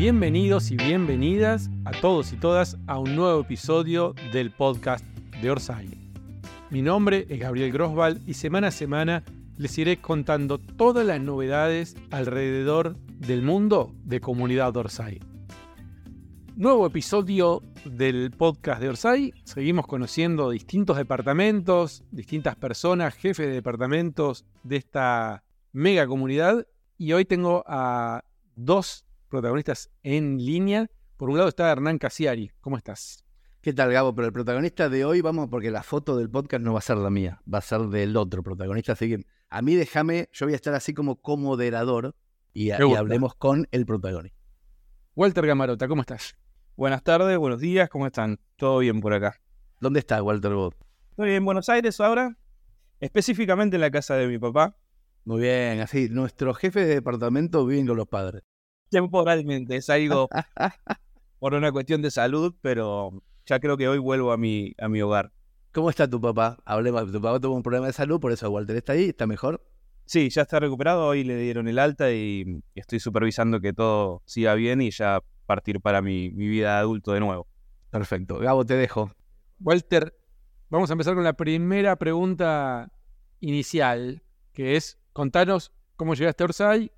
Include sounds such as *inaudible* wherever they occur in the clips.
Bienvenidos y bienvenidas a todos y todas a un nuevo episodio del podcast de Orsay. Mi nombre es Gabriel Grosval y semana a semana les iré contando todas las novedades alrededor del mundo de comunidad Orsay. Nuevo episodio del podcast de Orsay. Seguimos conociendo distintos departamentos, distintas personas, jefes de departamentos de esta mega comunidad. Y hoy tengo a dos protagonistas en línea. Por un lado está Hernán Casiari. ¿Cómo estás? ¿Qué tal, Gabo? Pero el protagonista de hoy, vamos, porque la foto del podcast no va a ser la mía, va a ser del otro protagonista. Así que a mí déjame, yo voy a estar así como comoderador y, y hablemos con el protagonista. Walter Gamarota, ¿cómo estás? Buenas tardes, buenos días, ¿cómo están? ¿Todo bien por acá? ¿Dónde está Walter Bot? Estoy en Buenos Aires ahora, específicamente en la casa de mi papá. Muy bien, así, nuestros jefes de departamento viven con los padres. Temporalmente, es *laughs* algo por una cuestión de salud, pero ya creo que hoy vuelvo a mi, a mi hogar. ¿Cómo está tu papá? Hablemos, tu papá tuvo un problema de salud, por eso Walter está ahí, ¿está mejor? Sí, ya está recuperado, hoy le dieron el alta y estoy supervisando que todo siga bien y ya partir para mi, mi vida de adulto de nuevo. Perfecto. Gabo, te dejo. Walter, vamos a empezar con la primera pregunta inicial, que es contanos cómo llegaste a Orsay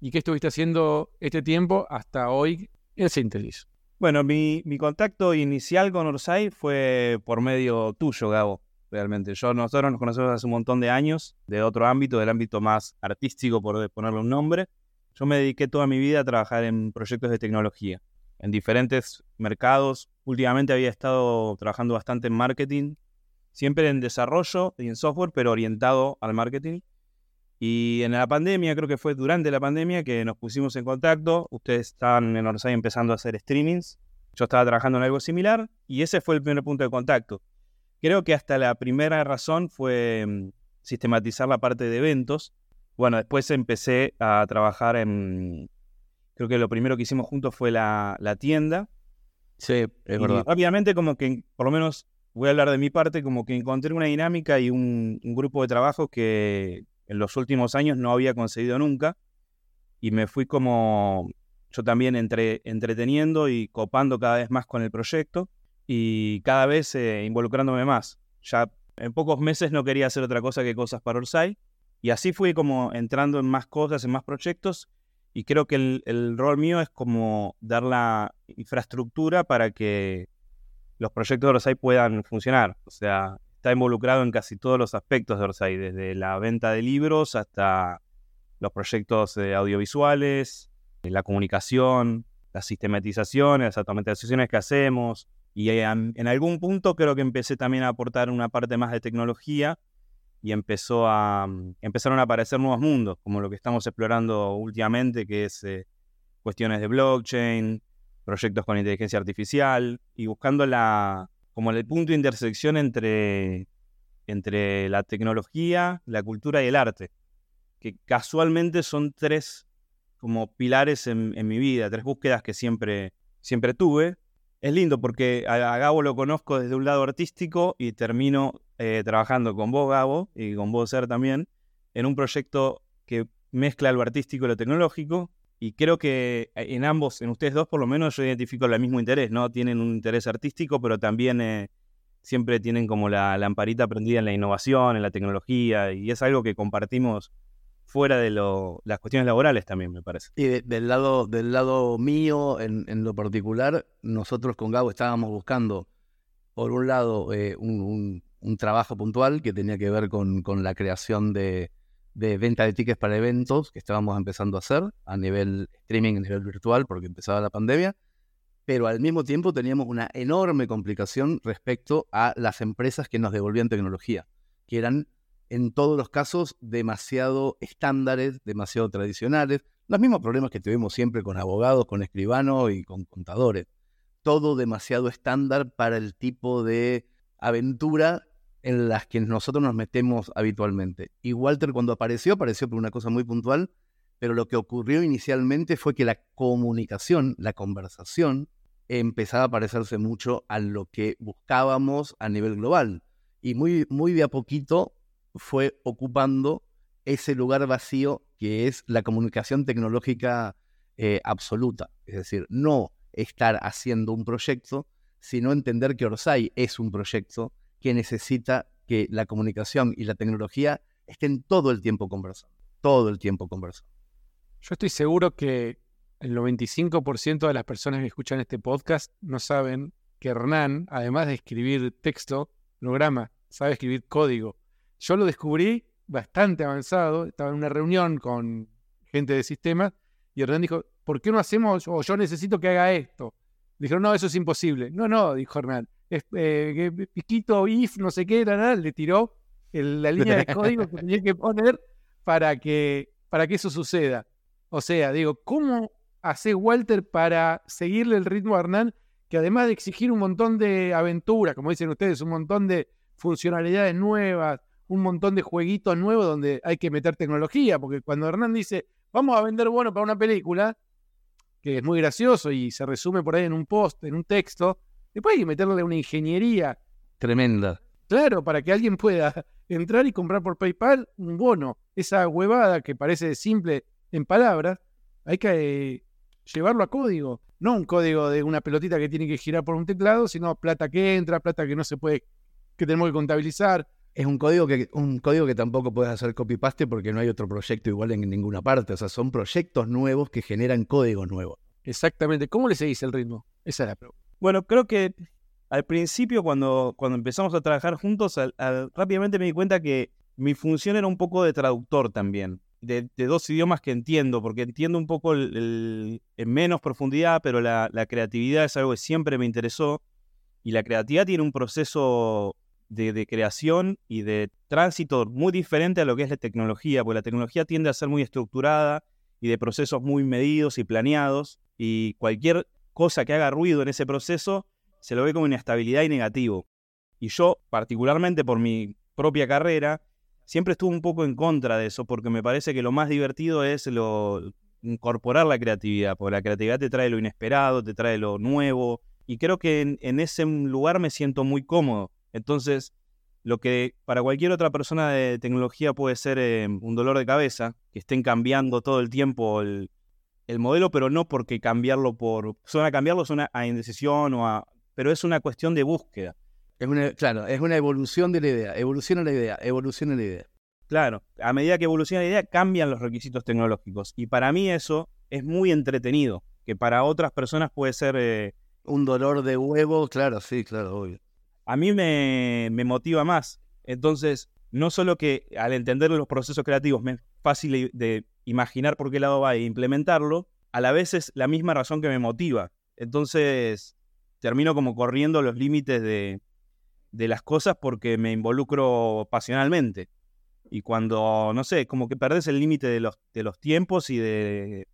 y qué estuviste haciendo este tiempo hasta hoy en síntesis. Bueno, mi, contacto inicial con Orsay fue por medio tuyo, Gabo, realmente. Yo, nosotros nos conocemos hace un montón de años, de otro ámbito, del ámbito más artístico, por ponerle un nombre. Yo me dediqué toda mi vida a trabajar en proyectos de tecnología, en diferentes mercados. Últimamente había estado trabajando bastante en marketing, siempre en desarrollo y en software, pero orientado al marketing. Y en la pandemia, creo que fue durante la pandemia que nos pusimos en contacto. Ustedes estaban en Orsay empezando a hacer streamings. Yo estaba trabajando en algo similar y ese fue el primer punto de contacto. Creo que hasta la primera razón fue mm, sistematizar la parte de eventos. Bueno, después empecé a trabajar en... Creo que lo primero que hicimos juntos fue la, la tienda. Sí, es y verdad. Rápidamente como que, por lo menos voy a hablar de mi parte, como que encontré una dinámica y un, un grupo de trabajo que, en los últimos años no había conseguido nunca y me fui como yo también entre, entreteniendo y copando cada vez más con el proyecto y cada vez eh, involucrándome más. Ya en pocos meses no quería hacer otra cosa que cosas para Orsay y así fui como entrando en más cosas, en más proyectos y creo que el, el rol mío es como dar la infraestructura para que los proyectos de Orsay puedan funcionar. O sea, está involucrado en casi todos los aspectos de Orsay, desde la venta de libros hasta los proyectos eh, audiovisuales, eh, la comunicación, la sistematización, las automatizaciones que hacemos. Y eh, en algún punto creo que empecé también a aportar una parte más de tecnología y empezó a, mm, empezaron a aparecer nuevos mundos, como lo que estamos explorando últimamente, que es eh, cuestiones de blockchain, proyectos con inteligencia artificial y buscando la, como el punto de intersección entre, entre la tecnología, la cultura y el arte, que casualmente son tres como pilares en, mi vida, tres búsquedas que siempre, siempre tuve. Es lindo porque a, a Gabo lo conozco desde un lado artístico y termino eh, trabajando con vos, Gabo, y con vos, Ser también, en un proyecto que mezcla lo artístico y lo tecnológico, y creo que en ambos, en ustedes dos por lo menos, yo identifico el mismo interés, ¿no? Tienen un interés artístico, pero también eh, siempre tienen como la lamparita prendida en la innovación, en la tecnología, y es algo que compartimos fuera de lo, las cuestiones laborales también, me parece. Y de- del, lado, del lado mío, en, lo particular, nosotros con Gabo estábamos buscando, por un lado, eh, un, un- un trabajo puntual que tenía que ver con, con la creación de, de venta de tickets para eventos que estábamos empezando a hacer a nivel streaming, a nivel virtual, porque empezaba la pandemia. Pero al mismo tiempo teníamos una enorme complicación respecto a las empresas que nos devolvían tecnología, que eran en todos los casos demasiado estándares, demasiado tradicionales, los mismos problemas que tuvimos siempre con abogados, con escribanos y con contadores. Todo demasiado estándar para el tipo de aventura en las que nosotros nos metemos habitualmente. Y Walter cuando apareció, apareció por una cosa muy puntual, pero lo que ocurrió inicialmente fue que la comunicación, la conversación, empezaba a parecerse mucho a lo que buscábamos a nivel global. Y muy, muy de a poquito fue ocupando ese lugar vacío que es la comunicación tecnológica eh, absoluta. Es decir, no estar haciendo un proyecto, sino entender que Orsay es un proyecto que necesita que la comunicación y la tecnología estén todo el tiempo conversando, todo el tiempo conversando. Yo estoy seguro que el 95% de las personas que escuchan este podcast no saben que Hernán, además de escribir texto, programa, sabe escribir código. Yo lo descubrí bastante avanzado, estaba en una reunión con gente de sistemas y Hernán dijo, ¿por qué no hacemos, o yo necesito que haga esto? Dijeron, no, eso es imposible. No, no, dijo Hernán, eh, piquito, if, no sé qué, le tiró la línea de *laughs* código que tenía que poner para que, para que eso suceda. O sea, digo, ¿cómo hace Walter para seguirle el ritmo a Hernán? Que además de exigir un montón de aventuras, como dicen ustedes, un montón de funcionalidades nuevas, un montón de jueguitos nuevos donde hay que meter tecnología, porque cuando Hernán dice, vamos a vender bueno para una película, que es muy gracioso y se resume por ahí en un post, en un texto, después hay que meterle una ingeniería tremenda. Claro, para que alguien pueda *laughs* entrar y comprar por PayPal un bono. Esa huevada que parece simple en palabras, hay que eh, llevarlo a código. No un código de una pelotita que tiene que girar por un teclado, sino plata que entra, plata que no se puede, que tenemos que contabilizar, es un código que, un código que tampoco puedes hacer copy-paste porque no hay otro proyecto igual en ninguna parte. O sea, son proyectos nuevos que generan código nuevo. Exactamente. ¿Cómo le seguís el ritmo? Esa es la pregunta. Bueno, creo que al principio, cuando, cuando empezamos a trabajar juntos, rápidamente me di cuenta que mi función era un poco de traductor también. De, dos idiomas que entiendo, porque entiendo un poco en menos profundidad, pero la, creatividad es algo que siempre me interesó. Y la creatividad tiene un proceso de, creación y de tránsito muy diferente a lo que es la tecnología, porque la tecnología tiende a ser muy estructurada y de procesos muy medidos y planeados, y cualquier cosa que haga ruido en ese proceso se lo ve como inestabilidad y negativo. Y yo, particularmente por mi propia carrera, siempre estuve un poco en contra de eso, porque me parece que lo más divertido es lo, incorporar la creatividad, porque la creatividad te trae lo inesperado, te trae lo nuevo, y creo que en ese lugar me siento muy cómodo. Entonces, lo que para cualquier otra persona de tecnología puede ser eh, un dolor de cabeza, que estén cambiando todo el tiempo el, modelo, pero no porque cambiarlo por... Suena cambiarlo, suena a indecisión o a... Pero es una cuestión de búsqueda. Es una, claro, es una evolución de la idea, evoluciona la idea, evoluciona la idea. Claro, a medida que evoluciona la idea cambian los requisitos tecnológicos. Y para mí eso es muy entretenido, que para otras personas puede ser... Eh, un dolor de huevo, claro, sí, claro, obvio a mí me, motiva más. Entonces, no solo que al entender los procesos creativos me es fácil de imaginar por qué lado va e implementarlo, a la vez es la misma razón que me motiva. Entonces, termino como corriendo los límites de, las cosas porque me involucro pasionalmente. Y cuando, no sé, como que perdés el límite de los, de los tiempos y de...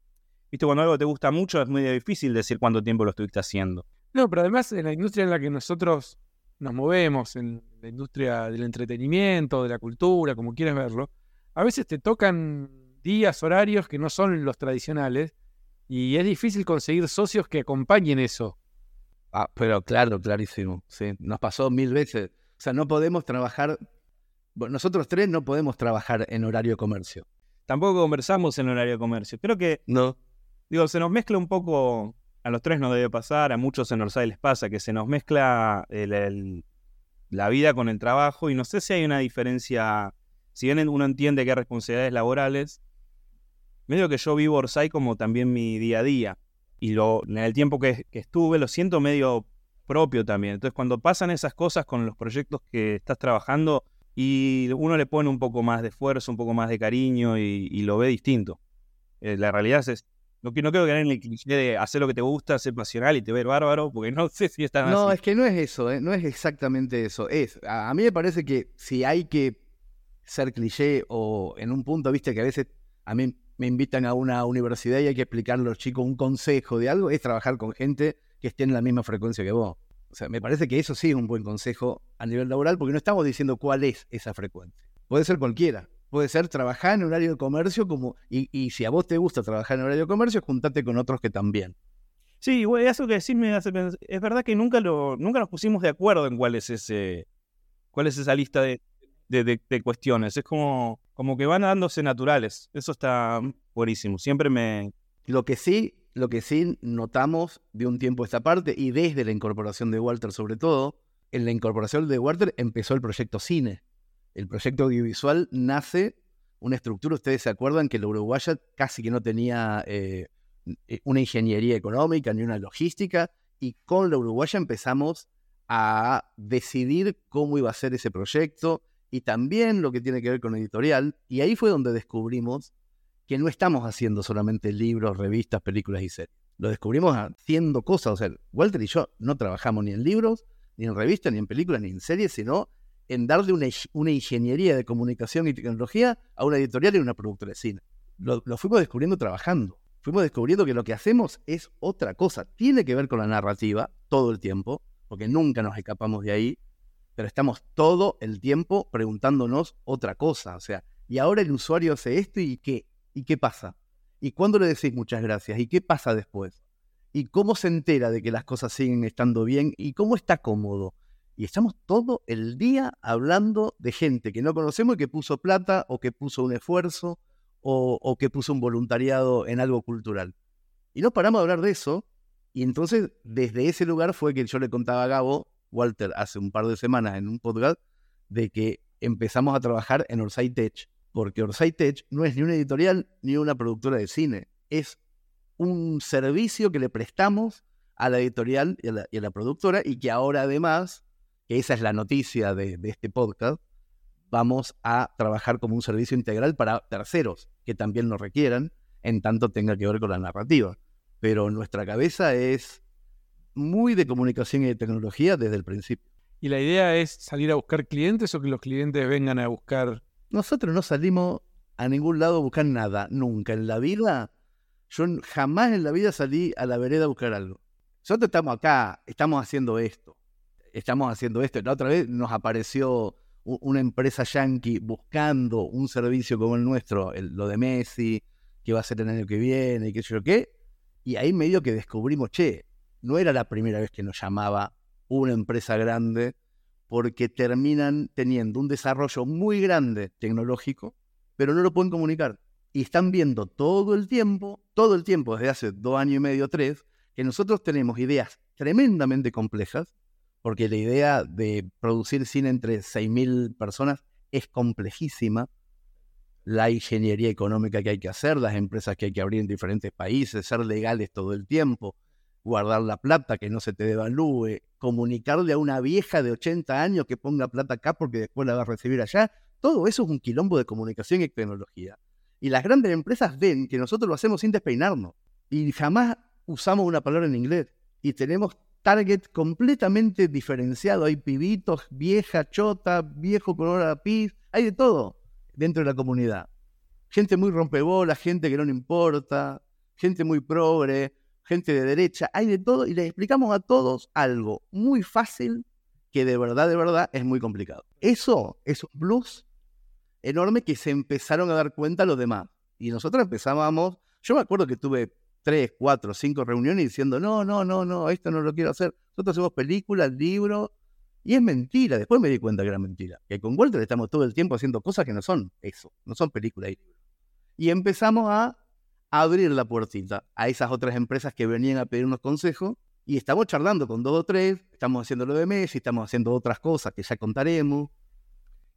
Viste, cuando algo te gusta mucho es muy difícil decir cuánto tiempo lo estuviste haciendo. No, pero además en la industria en la que nosotros nos movemos en la industria del entretenimiento, de la cultura, como quieras verlo, a veces te tocan días, horarios que no son los tradicionales y es difícil conseguir socios que acompañen eso. Ah, pero claro, clarísimo. Sí, nos pasó mil veces. O sea, no podemos trabajar, nosotros tres no podemos trabajar en horario de comercio. Tampoco conversamos en horario de comercio. Creo que, no. digo, se nos mezcla un poco a los tres nos debe pasar, a muchos en Orsay les pasa, que se nos mezcla la vida con el trabajo y no sé si hay una diferencia, si bien uno entiende que hay responsabilidades laborales, medio que yo vivo Orsay como también mi día a día y lo, en el tiempo que, que estuve lo siento medio propio también. Entonces cuando pasan esas cosas con los proyectos que estás trabajando y uno le pone un poco más de esfuerzo, un poco más de cariño y, lo ve distinto. Eh, la realidad es, no, no quiero quedar en el cliché de hacer lo que te gusta, ser pasional y te ver bárbaro, porque no *laughs* sé si están No, así. es que no es eso, ¿eh? no es exactamente eso. Es, a, mí me parece que si hay que ser cliché o en un punto, viste, que a veces a mí me invitan a una universidad y hay que explicarle a los chicos un consejo de algo, es trabajar con gente que esté en la misma frecuencia que vos. O sea, me parece que eso sí es un buen consejo a nivel laboral, porque no estamos diciendo cuál es esa frecuencia. Puede ser cualquiera puede ser trabajar en horario de comercio como y, si a vos te gusta trabajar en horario de comercio, juntate con otros que también. Sí, güey, eso que decís me hace pensar. Es verdad que nunca lo, nunca nos pusimos de acuerdo en cuál es ese, cuál es esa lista de, de, cuestiones. Es como, como que van dándose naturales. Eso está buenísimo. Siempre me, Lo que sí, lo que sí notamos de un tiempo a esta parte, y desde la incorporación de Walter sobre todo, en la incorporación de Walter empezó el proyecto cine. El proyecto audiovisual nace una estructura, ustedes se acuerdan que la Uruguaya casi que no tenía eh, una ingeniería económica ni una logística, y con la Uruguaya empezamos a decidir cómo iba a ser ese proyecto y también lo que tiene que ver con editorial. Y ahí fue donde descubrimos que no estamos haciendo solamente libros, revistas, películas y series. Lo descubrimos haciendo cosas. O sea, Walter y yo no trabajamos ni en libros, ni en revistas, ni en películas, ni en series, sino en darle una, ingeniería de comunicación y tecnología a una editorial y una productora de cine. Lo, lo fuimos descubriendo trabajando. Fuimos descubriendo que lo que hacemos es otra cosa. Tiene que ver con la narrativa todo el tiempo, porque nunca nos escapamos de ahí, pero estamos todo el tiempo preguntándonos otra cosa. O sea, y ahora el usuario hace esto y qué, y qué pasa. ¿Y cuándo le decís muchas gracias? ¿Y qué pasa después? ¿Y cómo se entera de que las cosas siguen estando bien? ¿Y cómo está cómodo? Y estamos todo el día hablando de gente que no conocemos y que puso plata o que puso un esfuerzo o, o que puso un voluntariado en algo cultural. Y no paramos de hablar de eso y entonces, desde ese lugar fue que yo le contaba a Gabo, Walter, hace un par de semanas en un podcast, de que empezamos a trabajar en Orsay Tech, porque Orsay Tech no es ni una editorial ni una productora de cine, es un servicio que le prestamos a la editorial y a la, productora y que ahora además, esa es la noticia de, de este podcast, vamos a trabajar como un servicio integral para terceros que también lo requieran, en tanto tenga que ver con la narrativa pero nuestra cabeza es muy de comunicación y de tecnología desde el principio. ¿Y la idea es salir a buscar clientes o que los clientes vengan a buscar? Nosotros no salimos a ningún lado a buscar nada, nunca. En la vida, yo jamás en la vida salí a la vereda a buscar algo. Nosotros estamos acá, estamos haciendo esto, estamos haciendo esto. La otra vez nos apareció una empresa yankee buscando un servicio como el nuestro, lo de Messi, que va a ser el año que viene y qué sé yo qué. Y ahí medio que descubrimos, che, no era la primera vez que nos llamaba una empresa grande porque terminan teniendo un desarrollo muy grande tecnológico, pero no lo pueden comunicar. Y están viendo todo el tiempo, todo el tiempo, desde hace dos años y medio, tres, que nosotros tenemos ideas tremendamente complejas, porque la idea de producir cine entre 6.000 personas es complejísima, la ingeniería económica que hay que hacer, las empresas que hay que abrir en diferentes países, ser legales todo el tiempo, guardar la plata, que no se te devalúe, comunicarle a una vieja de 80 años que ponga plata acá porque después la va a recibir allá. Todo eso es un quilombo de comunicación y tecnología. Y las grandes empresas ven que nosotros lo hacemos sin despeinarnos y jamás usamos una palabra en inglés y tenemos target completamente diferenciado. Hay pibitos, vieja, chota, viejo con hora pis, hay de todo dentro de la comunidad. Gente muy rompebola, gente que no le importa, gente muy progre, gente de derecha, hay de todo y les explicamos a todos algo muy fácil que de verdad, de verdad es muy complicado. Eso es un plus enorme que se empezaron a dar cuenta los demás. Y nosotros empezábamos, yo me acuerdo que tuve tres, cuatro, cinco reuniones diciendo, no, no, no, no, esto no lo quiero hacer. Nosotros hacemos películas, libros, y es mentira, después me di cuenta que era mentira. Que con Walter estamos todo el tiempo haciendo cosas que no son eso, no son películas y libros. Y empezamos a abrir la puertita a esas otras empresas que venían a pedirnos consejos y estamos charlando con dos o tres, estamos haciendo lo de Messi, estamos haciendo otras cosas que ya contaremos.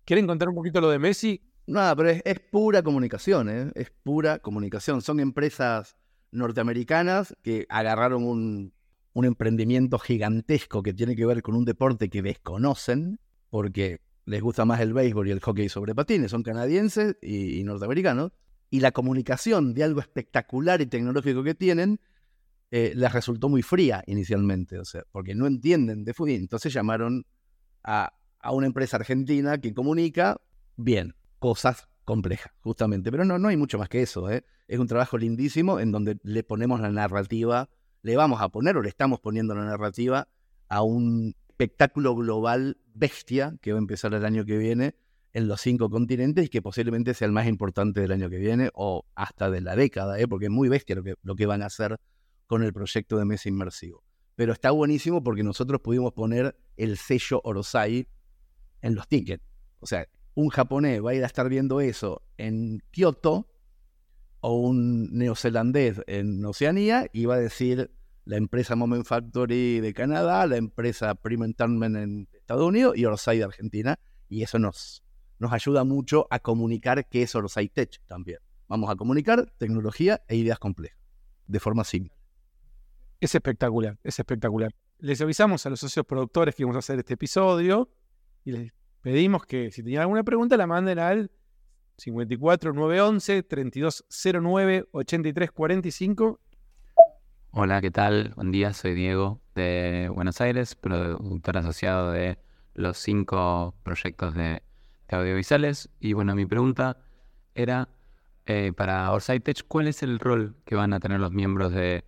¿Quieren contar un poquito lo de Messi? Nada, pero es, pura comunicación, ¿eh? es pura comunicación. Son empresas norteamericanas que agarraron un, un emprendimiento gigantesco que tiene que ver con un deporte que desconocen, porque les gusta más el béisbol y el hockey sobre patines, son canadienses y, norteamericanos, y la comunicación de algo espectacular y tecnológico que tienen eh, les resultó muy fría inicialmente, o sea, porque no entienden de fútbol. Entonces llamaron a, una empresa argentina que comunica bien, cosas complejas, justamente. Pero no, no hay mucho más que eso. ¿eh? Es un trabajo lindísimo en donde le ponemos la narrativa le vamos a poner o le estamos poniendo la narrativa a un espectáculo global bestia que va a empezar el año que viene en los cinco continentes y que posiblemente sea el más importante del año que viene o hasta de la década, ¿eh? porque es muy bestia lo que, lo que van a hacer con el proyecto de mesa inmersivo. Pero está buenísimo porque nosotros pudimos poner el sello Orosai en los tickets. O sea, un japonés va a ir a estar viendo eso en Kioto o un neozelandés en Oceanía y va a decir la empresa Moment Factory de Canadá, la empresa Prime en Estados Unidos y Orsay de Argentina. Y eso nos, nos ayuda mucho a comunicar qué es Orsay Tech también. Vamos a comunicar tecnología e ideas complejas, de forma simple. Es espectacular, es espectacular. Les avisamos a los socios productores que vamos a hacer este episodio y les pedimos que si tenían alguna pregunta la manden al 54 911 3209 8345. Hola, ¿qué tal? Buen día, soy Diego de Buenos Aires, productor asociado de los cinco proyectos de, audiovisuales. Y bueno, mi pregunta era eh, para Orsay Tech, ¿cuál es el rol que van a tener los miembros de,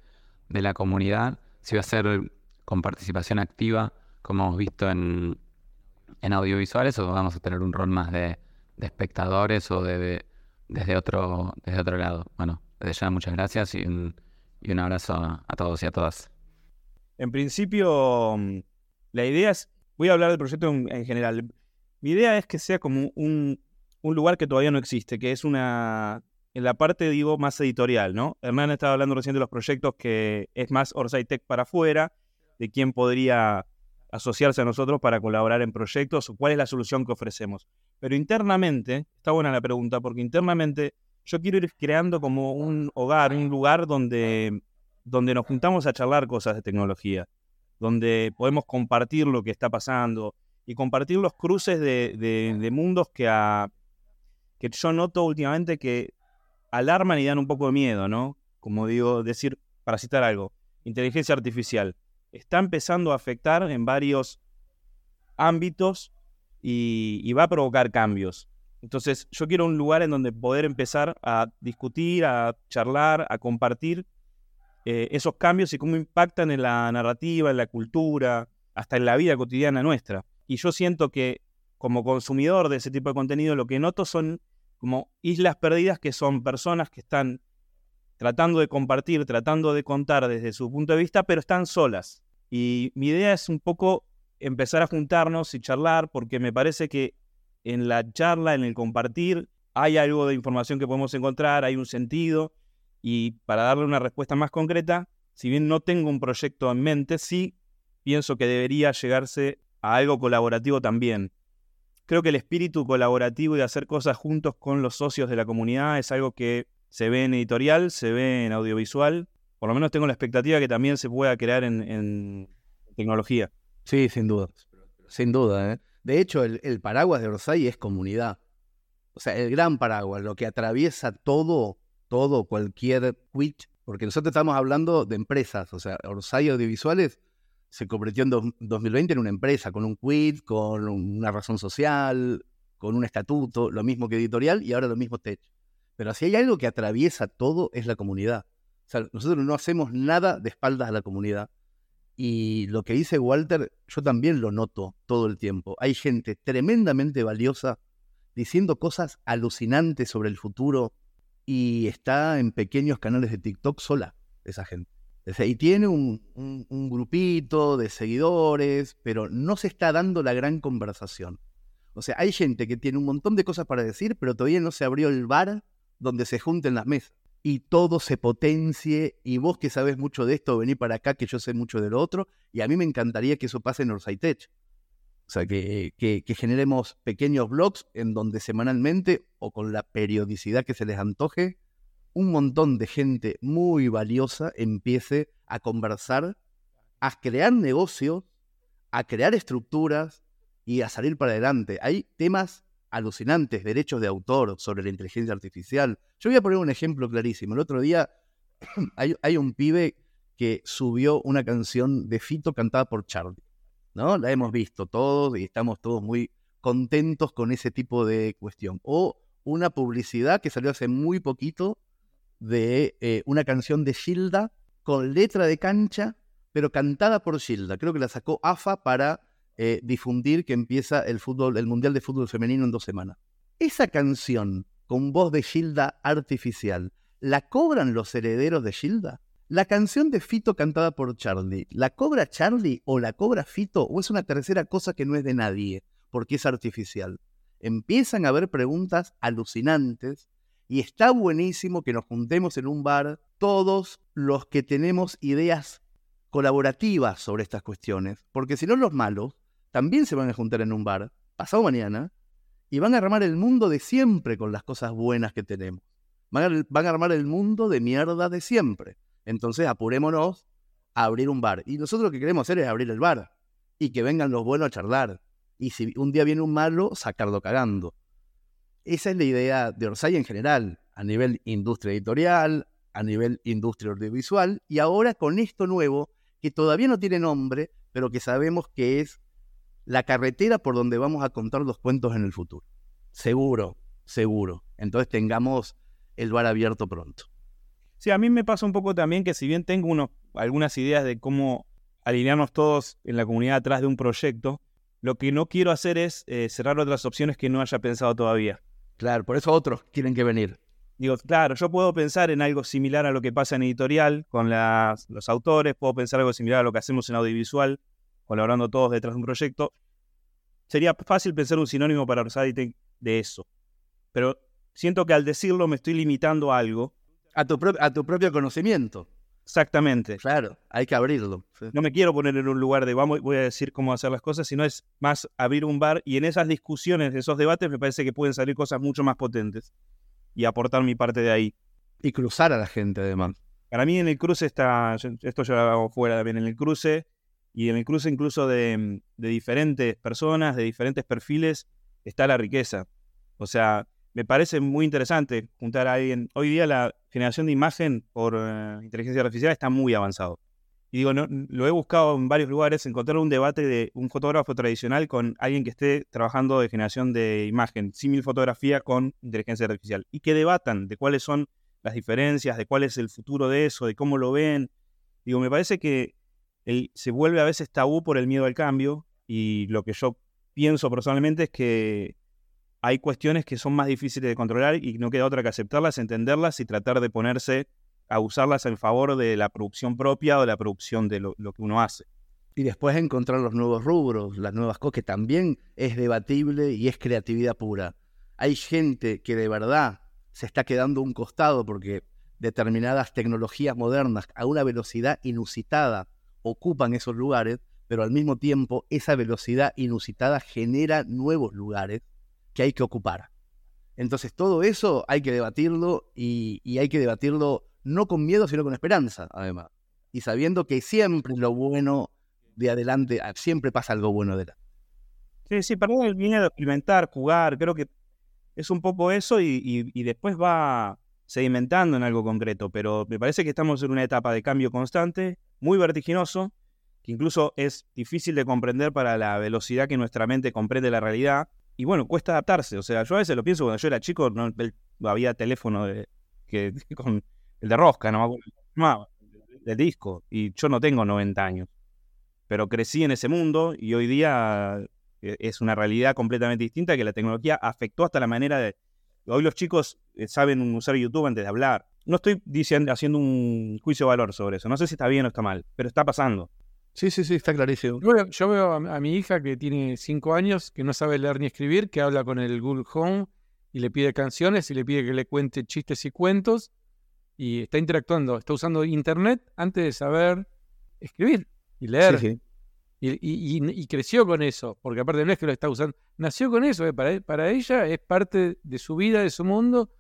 la comunidad? Si va a ser con participación activa, como hemos visto en, en audiovisuales, o vamos a tener un rol más de espectadores o de, desde, otro, desde otro lado. Bueno, desde ya muchas gracias y un, y un abrazo a, todos y a todas. En principio, mm, la idea es, voy a hablar del proyecto en, general. Mi idea es que sea como un, un, lugar que todavía no existe, que es una, en la parte, digo, más editorial, ¿no? Hernán estaba hablando recién de los proyectos que es más Orsay Tech para afuera, de quién podría asociarse a nosotros para colaborar en proyectos o cuál es la solución que ofrecemos. Pero internamente, está buena la pregunta, porque internamente yo quiero ir creando como un hogar, un lugar donde, donde nos juntamos a charlar cosas de tecnología, donde podemos compartir lo que está pasando y compartir los cruces de, mundos que, que yo noto últimamente que alarman y dan un poco de miedo, ¿no? Como digo, decir, para citar algo, inteligencia artificial está empezando a afectar en varios ámbitos y, va a provocar cambios. Entonces, yo quiero un lugar en donde poder empezar a discutir, a charlar, a compartir eh, esos cambios y cómo impactan en la narrativa, en la cultura, hasta en la vida cotidiana nuestra. Y yo siento que como consumidor de ese tipo de contenido, lo que noto son como islas perdidas que son personas que están tratando de compartir, tratando de contar desde su punto de vista, pero están solas. Y mi idea es un poco empezar a juntarnos y charlar, porque me parece que en la charla, en el compartir, hay algo de información que podemos encontrar, hay un sentido, y para darle una respuesta más concreta, si bien no tengo un proyecto en mente, sí pienso que debería llegarse a algo colaborativo también. Creo que el espíritu colaborativo y hacer cosas juntos con los socios de la comunidad es algo que se ve en editorial, se ve en audiovisual. Por lo menos tengo la expectativa que también se pueda crear en, tecnología. Sí, sin duda. Sin duda. ¿eh? De hecho, el, paraguas de Orsay es comunidad. O sea, el gran paraguas, lo que atraviesa todo, todo, cualquier quit, porque nosotros estamos hablando de empresas, o sea, Orsay Audiovisuales se convirtió en 2020 en una empresa, con un quit, con una razón social, con un estatuto, lo mismo que editorial y ahora lo mismo tech. Pero si hay algo que atraviesa todo es la comunidad. O sea, nosotros no hacemos nada de espaldas a la comunidad. Y lo que dice Walter, yo también lo noto todo el tiempo. Hay gente tremendamente valiosa diciendo cosas alucinantes sobre el futuro y está en pequeños canales de TikTok sola, esa gente. Y tiene un, un, grupito de seguidores, pero no se está dando la gran conversación. O sea, hay gente que tiene un montón de cosas para decir, pero todavía no se abrió el bar donde se junten las mesas y todo se potencie y vos que sabes mucho de esto, vení para acá que yo sé mucho de lo otro y a mí me encantaría que eso pase en Tech. O sea, que, que, generemos pequeños blogs en donde semanalmente o con la periodicidad que se les antoje, un montón de gente muy valiosa empiece a conversar, a crear negocios, a crear estructuras y a salir para adelante. Hay temas alucinantes, derechos de autor sobre la inteligencia artificial. Yo voy a poner un ejemplo clarísimo. El otro día *clears throat* hay, un pibe que subió una canción de Fito cantada por Charlie. ¿No? La hemos visto todos y estamos todos muy contentos con ese tipo de cuestión. O una publicidad que salió hace muy poquito de eh, una canción de Gilda con letra de cancha, pero cantada por Gilda. Creo que la sacó AFA para eh, difundir que empieza el fútbol, el Mundial de Fútbol Femenino en dos semanas. Esa canción con voz de Gilda artificial, ¿la cobran los herederos de Gilda? La canción de Fito cantada por Charlie, ¿la cobra Charlie o la cobra Fito o es una tercera cosa que no es de nadie porque es artificial? Empiezan a haber preguntas alucinantes Y está buenísimo que nos juntemos en un bar todos los que tenemos ideas colaborativas sobre estas cuestiones, porque si no los malos también se van a juntar en un bar pasado mañana y van a armar el mundo de siempre con las cosas buenas que tenemos. Van a, armar el mundo de mierda de siempre. Entonces apurémonos a abrir un bar. Y nosotros lo que queremos hacer es abrir el bar y que vengan los buenos a charlar. Y si un día viene un malo, sacarlo cagando. Esa es la idea de Orsay en general, a nivel industria editorial, a nivel industria audiovisual, y ahora con esto nuevo, que todavía no tiene nombre, pero que sabemos que es la carretera por donde vamos a contar los cuentos en el futuro. Seguro, seguro. Entonces tengamos el bar abierto pronto. Sí, a mí me pasa un poco también que si bien tengo unos, algunas ideas de cómo alinearnos todos en la comunidad atrás de un proyecto, lo que no quiero hacer es eh, cerrar otras opciones que no haya pensado todavía. Claro, por eso otros tienen que venir. Digo, claro, yo puedo pensar en algo similar a lo que pasa en editorial con los autores, puedo pensar algo similar a lo que hacemos en audiovisual, colaborando todos detrás de un proyecto. Sería fácil pensar un sinónimo para Rosadi de eso. Pero siento que al decirlo me estoy limitando a algo. A tu, a tu propio conocimiento. Exactamente. Claro, hay que abrirlo. No me quiero poner en un lugar de vamos, voy a decir cómo hacer las cosas, sino es más abrir un bar y en esas discusiones, esos debates, me parece que pueden salir cosas mucho más potentes y aportar mi parte de ahí. Y cruzar a la gente, además. Para mí en el cruce está, esto ya lo hago fuera también, en el cruce, y en el cruce incluso de, de diferentes personas, de diferentes perfiles, está la riqueza. O sea, me parece muy interesante juntar a alguien. Hoy día la generación de imagen por eh, inteligencia artificial está muy avanzado. Y digo, lo he buscado en varios lugares, encontrar un debate de un fotógrafo tradicional con alguien que esté trabajando de generación de imagen, símil fotografía con inteligencia artificial, y que debatan de cuáles son las diferencias, de cuál es el futuro de eso, de cómo lo ven. Digo, me parece que se vuelve a veces tabú por el miedo al cambio, y lo que yo pienso personalmente es que hay cuestiones que son más difíciles de controlar y no queda otra que aceptarlas, entenderlas y tratar de ponerse a usarlas en favor de la producción propia o de la producción de lo, que uno hace. Y después encontrar los nuevos rubros, las nuevas cosas, que también es debatible y es creatividad pura. Hay gente que de verdad se está quedando un costado porque determinadas tecnologías modernas a una velocidad inusitada ocupan esos lugares, pero al mismo tiempo esa velocidad inusitada genera nuevos lugares que hay que ocupar. Entonces todo eso hay que debatirlo y, y hay que debatirlo no con miedo, sino con esperanza, además. Y sabiendo que siempre lo bueno de adelante, ah, siempre pasa algo bueno de adelante. Sí, sí, perdón el miedo, experimentar, jugar, creo que es un poco eso y, después va sedimentando en algo concreto, pero me parece que estamos en una etapa de cambio constante, muy vertiginoso, que incluso es difícil de comprender para la velocidad que nuestra mente comprende la realidad. Y bueno, cuesta adaptarse. O sea, yo a veces lo pienso cuando yo era chico, no, había teléfono de, que, *laughs* con el de Rosca, no me disco. Y yo no tengo 90 años. Pero crecí en ese mundo y hoy día eh, es una realidad completamente distinta que la tecnología afectó hasta la manera de... Hoy los chicos eh, saben usar YouTube antes de hablar. No estoy diciendo, haciendo un juicio de valor sobre eso. No sé si está bien o está mal, pero está pasando. Sí, sí, sí, está clarísimo. Yo, veo a, mi hija que tiene 5 años, que no sabe leer ni escribir, que habla con el Google Home y le pide canciones y le pide que le cuente chistes y cuentos y está interactuando, está usando internet antes de saber escribir y leer. Y, creció con eso, porque aparte no es que lo está usando, nació con eso, eh, para, para, ella es parte de su vida, de su mundo,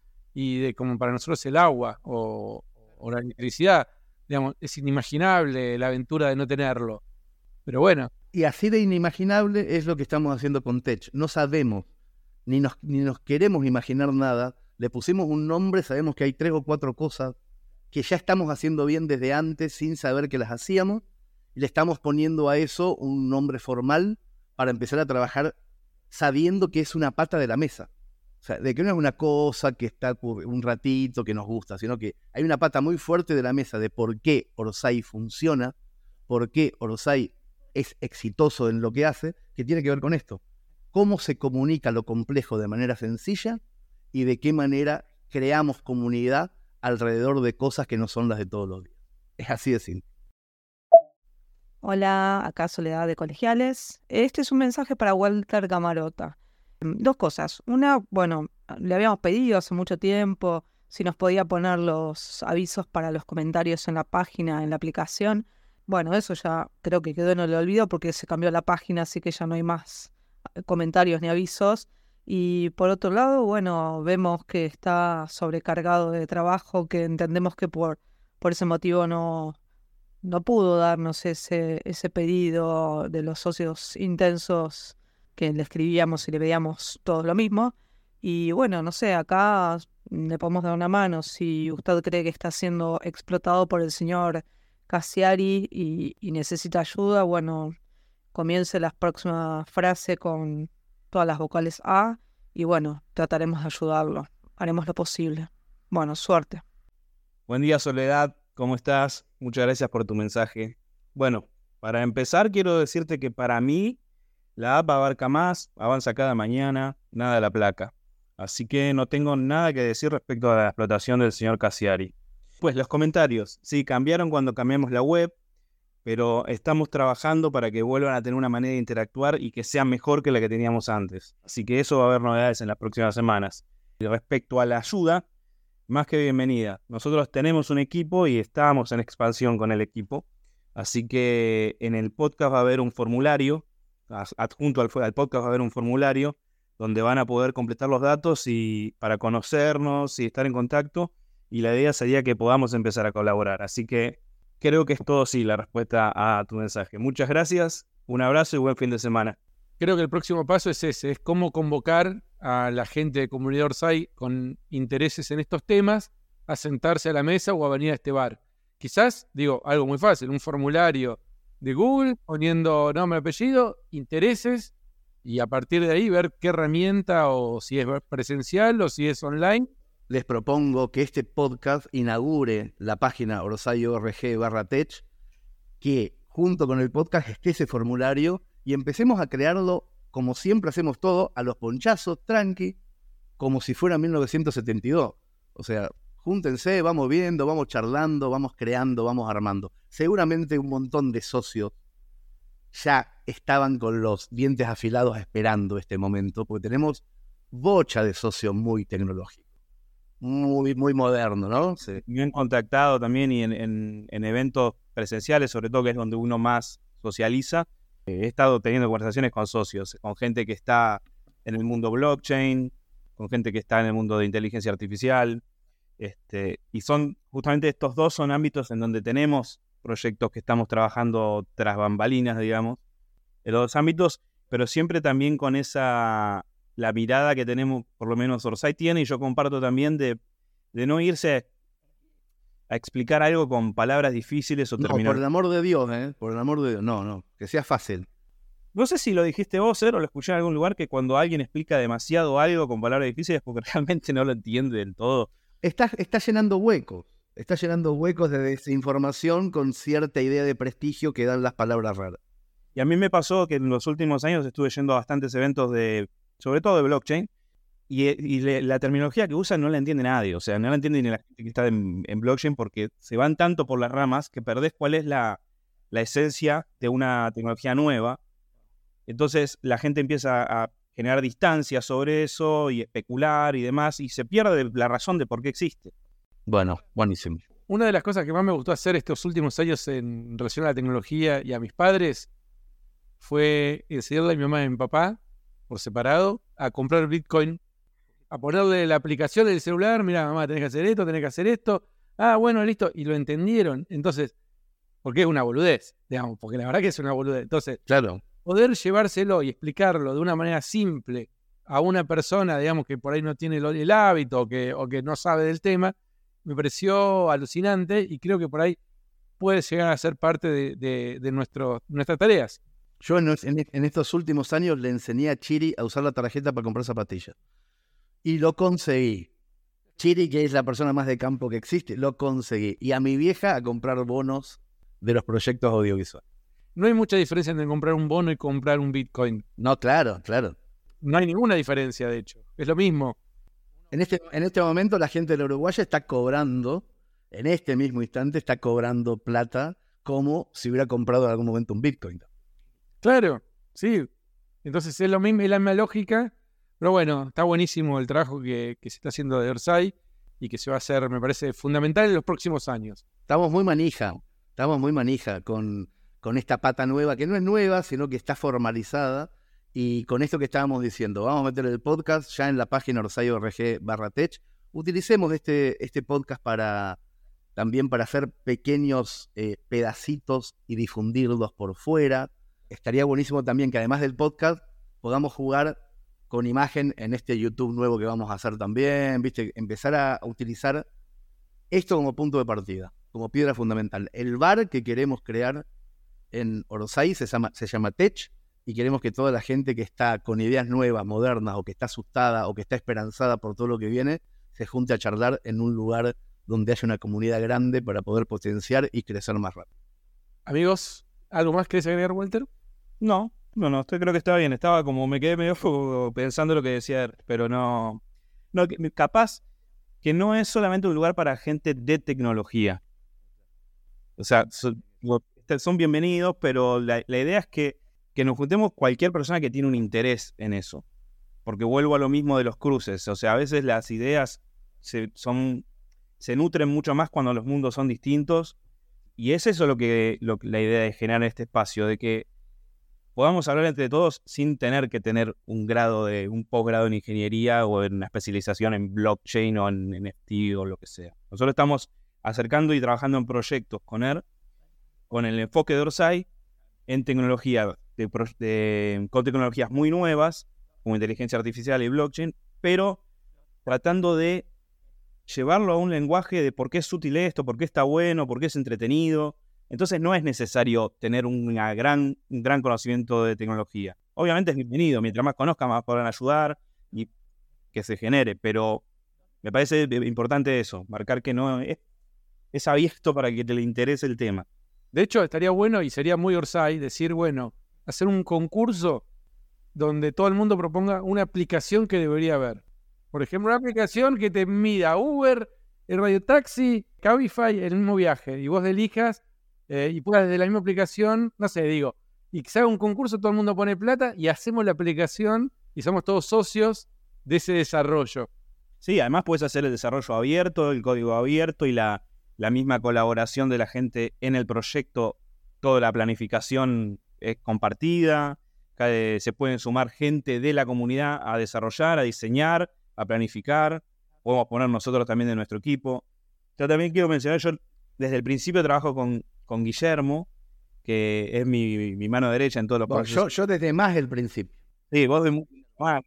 y de como para nosotros el agua o, la electricidad, digamos, es inimaginable la aventura de no tenerlo. Pero bueno. Y así de inimaginable es lo que estamos haciendo con Tech. No sabemos, ni nos, ni nos queremos imaginar nada le pusimos un nombre, sabemos que hay tres o cuatro cosas que ya estamos haciendo bien desde antes sin saber que las hacíamos, y le estamos poniendo a eso un nombre formal para empezar a trabajar sabiendo que es una pata de la mesa. O sea, de que no es una cosa que está un ratito, que nos gusta, sino que hay una pata muy fuerte de la mesa de por qué Orsay funciona, por qué Orsay es exitoso en lo que hace, que tiene que ver con esto. Cómo se comunica lo complejo de manera sencilla y de qué manera creamos comunidad alrededor de cosas que no son las de todos los días. Es así de simple. Hola, acá Soledad de Colegiales. Este es un mensaje para Walter Gamarota. Mm, dos cosas. Una, bueno, le habíamos pedido hace mucho tiempo si nos podía poner los avisos para los comentarios en la página, en la aplicación. Bueno, eso ya creo que quedó en el olvido porque se cambió la página, así que ya no hay más eh, comentarios ni avisos. Y por otro lado, bueno, vemos que está sobrecargado de trabajo, que entendemos que por, por ese motivo no, no pudo darnos ese, ese pedido de los socios intensos que le escribíamos y le pedíamos todos lo mismo. Y bueno, no sé, acá le podemos dar una mano si usted cree que está siendo explotado por el señor Cassiari y, y necesita ayuda, bueno, comience la próxima frase con todas las vocales A y bueno, trataremos de ayudarlo. Haremos lo posible. Bueno, suerte. Buen día, Soledad. ¿Cómo estás? Muchas gracias por tu mensaje. Bueno, para empezar, quiero decirte que para mí la app abarca más, avanza cada mañana, nada de la placa. Así que no tengo nada que decir respecto a la explotación del señor Cassiari. Pues los comentarios, sí, cambiaron cuando cambiamos la web, pero estamos trabajando para que vuelvan a tener una manera de interactuar y que sea mejor que la que teníamos antes. Así que eso va a haber novedades en las próximas semanas. Y respecto a la ayuda, más que bienvenida. Nosotros tenemos un equipo y estamos en expansión con el equipo. Así que en el podcast va a haber un formulario, adjunto al, podcast va a haber un formulario donde van a poder completar los datos y para conocernos y estar en contacto. Y la idea sería que podamos empezar a colaborar. Así que creo que es todo sí la respuesta a tu mensaje. Muchas gracias, un abrazo y buen fin de semana. Creo que el próximo paso es ese, es cómo convocar a la gente de Comunidad Orsay con intereses en estos temas a sentarse a la mesa o a venir a este bar. Quizás, digo, algo muy fácil, un formulario de Google poniendo nombre, apellido, intereses y a partir de ahí ver qué herramienta o si es presencial o si es online les propongo que este podcast inaugure la página orsay.org barra tech, que junto con el podcast esté ese formulario y empecemos a crearlo como siempre hacemos todo, a los ponchazos, tranqui, como si fuera 1972. O sea, júntense, vamos viendo, vamos charlando, vamos creando, vamos armando. Seguramente un montón de socios ya estaban con los dientes afilados esperando este momento, porque tenemos bocha de socios muy tecnológicos muy, muy moderno, ¿no? Sí. Bien contactado también y en, eventos presenciales, sobre todo que es donde uno más socializa. Eh, he estado teniendo conversaciones con socios, con gente que está en el mundo blockchain, con gente que está en el mundo de inteligencia artificial. Este, y son justamente estos dos son ámbitos en donde tenemos proyectos que estamos trabajando tras bambalinas, digamos, en los dos ámbitos, pero siempre también con esa la mirada que tenemos, por lo menos Orsay tiene, y yo comparto también de, de no irse a explicar algo con palabras difíciles o no, por el amor de Dios, ¿eh? Por el amor de Dios. No, no, que sea fácil. No sé si lo dijiste vos, o lo escuché en algún lugar, que cuando alguien explica demasiado algo con palabras difíciles es porque *laughs* realmente no lo entiende del todo. Está, está llenando huecos. Está llenando huecos de desinformación con cierta idea de prestigio que dan las palabras raras. Y a mí me pasó que en los últimos años estuve yendo a bastantes eventos de sobre todo de blockchain, y, la terminología que usan no la entiende nadie, o sea, no la entiende ni la gente que está en, blockchain porque se van tanto por las ramas que perdés cuál es la, esencia de una tecnología nueva. Entonces la gente empieza a generar distancia sobre eso y especular y demás, y se pierde la razón de por qué existe. Bueno, buenísimo. Una de las cosas que más me gustó hacer estos últimos años en relación a la tecnología y a mis padres fue enseñarle a mi mamá y a mi papá por separado a comprar Bitcoin, a ponerle la aplicación del celular, mira, mamá, tenés que hacer esto, tenés que hacer esto. Ah, bueno, listo. Y lo entendieron. Entonces, porque es una boludez, digamos, porque la verdad que es una boludez. Entonces, claro. Poder llevárselo y explicarlo de una manera simple a una persona, digamos, que por ahí no tiene el, hábito o que, no sabe del tema, me pareció alucinante y creo que por ahí puede llegar a ser parte de nuestras tareas. Yo en, estos últimos años le enseñé a Chiri a usar la tarjeta para comprar zapatillas. Y lo conseguí. Chiri, que es la persona más de campo que existe, lo conseguí. Y a mi vieja a comprar bonos de los proyectos audiovisuales. No hay mucha diferencia entre comprar un bono y comprar un Bitcoin. No, claro, claro. No hay ninguna diferencia, de hecho. Es lo mismo. En este, en este momento la gente de la Uruguaya está cobrando, en este mismo instante está cobrando plata como si hubiera comprado en algún momento un Bitcoin. Claro, sí. Entonces es lo mismo, es la misma lógica Pero bueno, está buenísimo el trabajo que, que se está haciendo de Orsay y que se va a hacer, me parece, fundamental en los próximos años. Estamos muy manija, estamos muy manija con, con esta pata nueva, que no es nueva, sino que está formalizada. Y con esto que estábamos diciendo, vamos a meter el podcast ya en la página orsay.org barra tech. Utilicemos este, este podcast para también para hacer pequeños eh, pedacitos y difundirlos por fuera. Estaría buenísimo también que además del podcast podamos jugar con imagen en este YouTube nuevo que vamos a hacer también, ¿viste? Empezar a utilizar esto como punto de partida, como piedra fundamental. El bar que queremos crear en Orosai se llama, se llama Tech y queremos que toda la gente que está con ideas nuevas, modernas, o que está asustada, o que está esperanzada por todo lo que viene, se junte a charlar en un lugar donde haya una comunidad grande para poder potenciar y crecer más rápido. Amigos, ¿algo más querés agregar, Walter? No, no, no, estoy, creo que estaba bien. Estaba como me quedé medio pensando lo que decía, pero no. no capaz que no es solamente un lugar para gente de tecnología. O sea, son, son bienvenidos, pero la, idea es que, que nos juntemos cualquier persona que tiene un interés en eso. Porque vuelvo a lo mismo de los cruces. O sea, a veces las ideas se, son, se nutren mucho más cuando los mundos son distintos. Y es eso lo que lo, la idea de generar este espacio, de que podamos hablar entre todos sin tener que tener un grado de, un posgrado en ingeniería o en una especialización en blockchain o en NFT o lo que sea. Nosotros estamos acercando y trabajando en proyectos con él, con el enfoque de Orsay en tecnología, con tecnologías muy nuevas, como inteligencia artificial y blockchain, pero tratando de llevarlo a un lenguaje de por qué es útil esto, por qué está bueno, por qué es entretenido, entonces no es necesario tener una gran, un gran conocimiento de tecnología. Obviamente es bienvenido, mientras más conozca, más podrán ayudar y que se genere, pero me parece importante eso, marcar que no es, es abierto para que te le interese el tema. De hecho, estaría bueno y sería muy Orsay decir, bueno, hacer un concurso donde todo el mundo proponga una aplicación que debería haber. Por ejemplo, una aplicación que te mida Uber, el radio taxi, Cabify, el mismo viaje, y vos elijas eh, y puedas desde la misma aplicación, no sé, digo, y que se haga un concurso, todo el mundo pone plata y hacemos la aplicación y somos todos socios de ese desarrollo. Sí, además puedes hacer el desarrollo abierto, el código abierto y la, la misma colaboración de la gente en el proyecto, toda la planificación es compartida, se pueden sumar gente de la comunidad a desarrollar, a diseñar, a planificar, podemos poner nosotros también de nuestro equipo. Yo también quiero mencionar, yo desde el principio trabajo con, con Guillermo, que es mi, mi, mano derecha en todos los procesos. Yo, desde más el principio. Sí, vos de... Ah,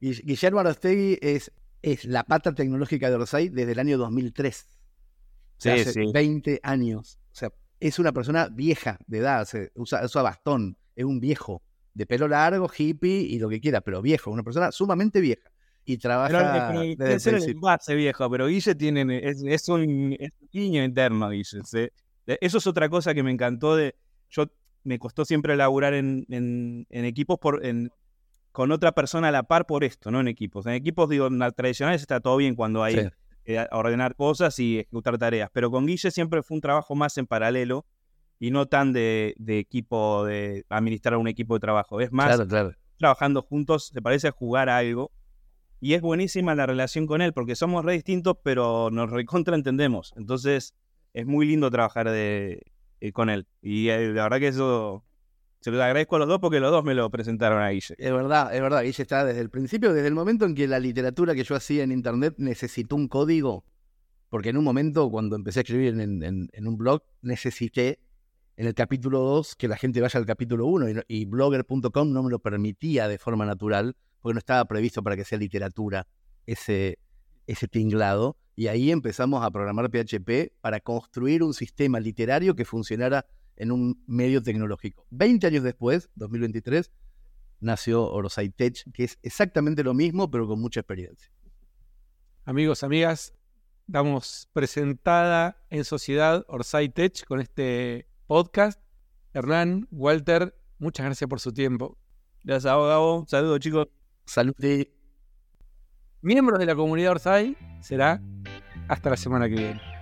Guillermo Arostegui es, es la pata tecnológica de Orsay desde el año 2003. Sí, hace sí. 20 años. O sea, es una persona vieja de edad, usa, usa bastón, es un viejo, de pelo largo, hippie y lo que quiera, pero viejo, una persona sumamente vieja y trabaja pero, desde el base viejo, pero Guille tiene, es, es, un, es un niño interno, Guille. ¿sí? Eso es otra cosa que me encantó de. Yo me costó siempre laburar en, en, equipos por, en, con otra persona a la par por esto, no en equipos. En equipos, digo, tradicionales está todo bien cuando hay eh, ordenar cosas y ejecutar tareas. Pero con Guille siempre fue un trabajo más en paralelo y no tan de, de equipo, de administrar un equipo de trabajo. Es más, trabajando juntos, se parece a jugar a algo. Y es buenísima la relación con él, porque somos re distintos, pero nos recontra entendemos. Entonces, es muy lindo trabajar de, eh, con él. Y eh, la verdad que eso se lo agradezco a los dos porque los dos me lo presentaron a Guille. Es verdad, es verdad. Guille está desde el principio, desde el momento en que la literatura que yo hacía en internet necesitó un código. Porque en un momento, cuando empecé a escribir en, un blog, necesité en el capítulo 2 que la gente vaya al capítulo 1 y, y blogger.com no me lo permitía de forma natural porque no estaba previsto para que sea literatura ese, ese tinglado. Y ahí empezamos a programar PHP para construir un sistema literario que funcionara en un medio tecnológico. Veinte años después, 2023, nació Orosai Tech, que es exactamente lo mismo, pero con mucha experiencia. Amigos, amigas, damos presentada en sociedad Orsay Tech con este podcast. Hernán, Walter, muchas gracias por su tiempo. Gracias a Gabo. Saludos, chicos. Salud miembros de la comunidad Orsay será hasta la semana que viene.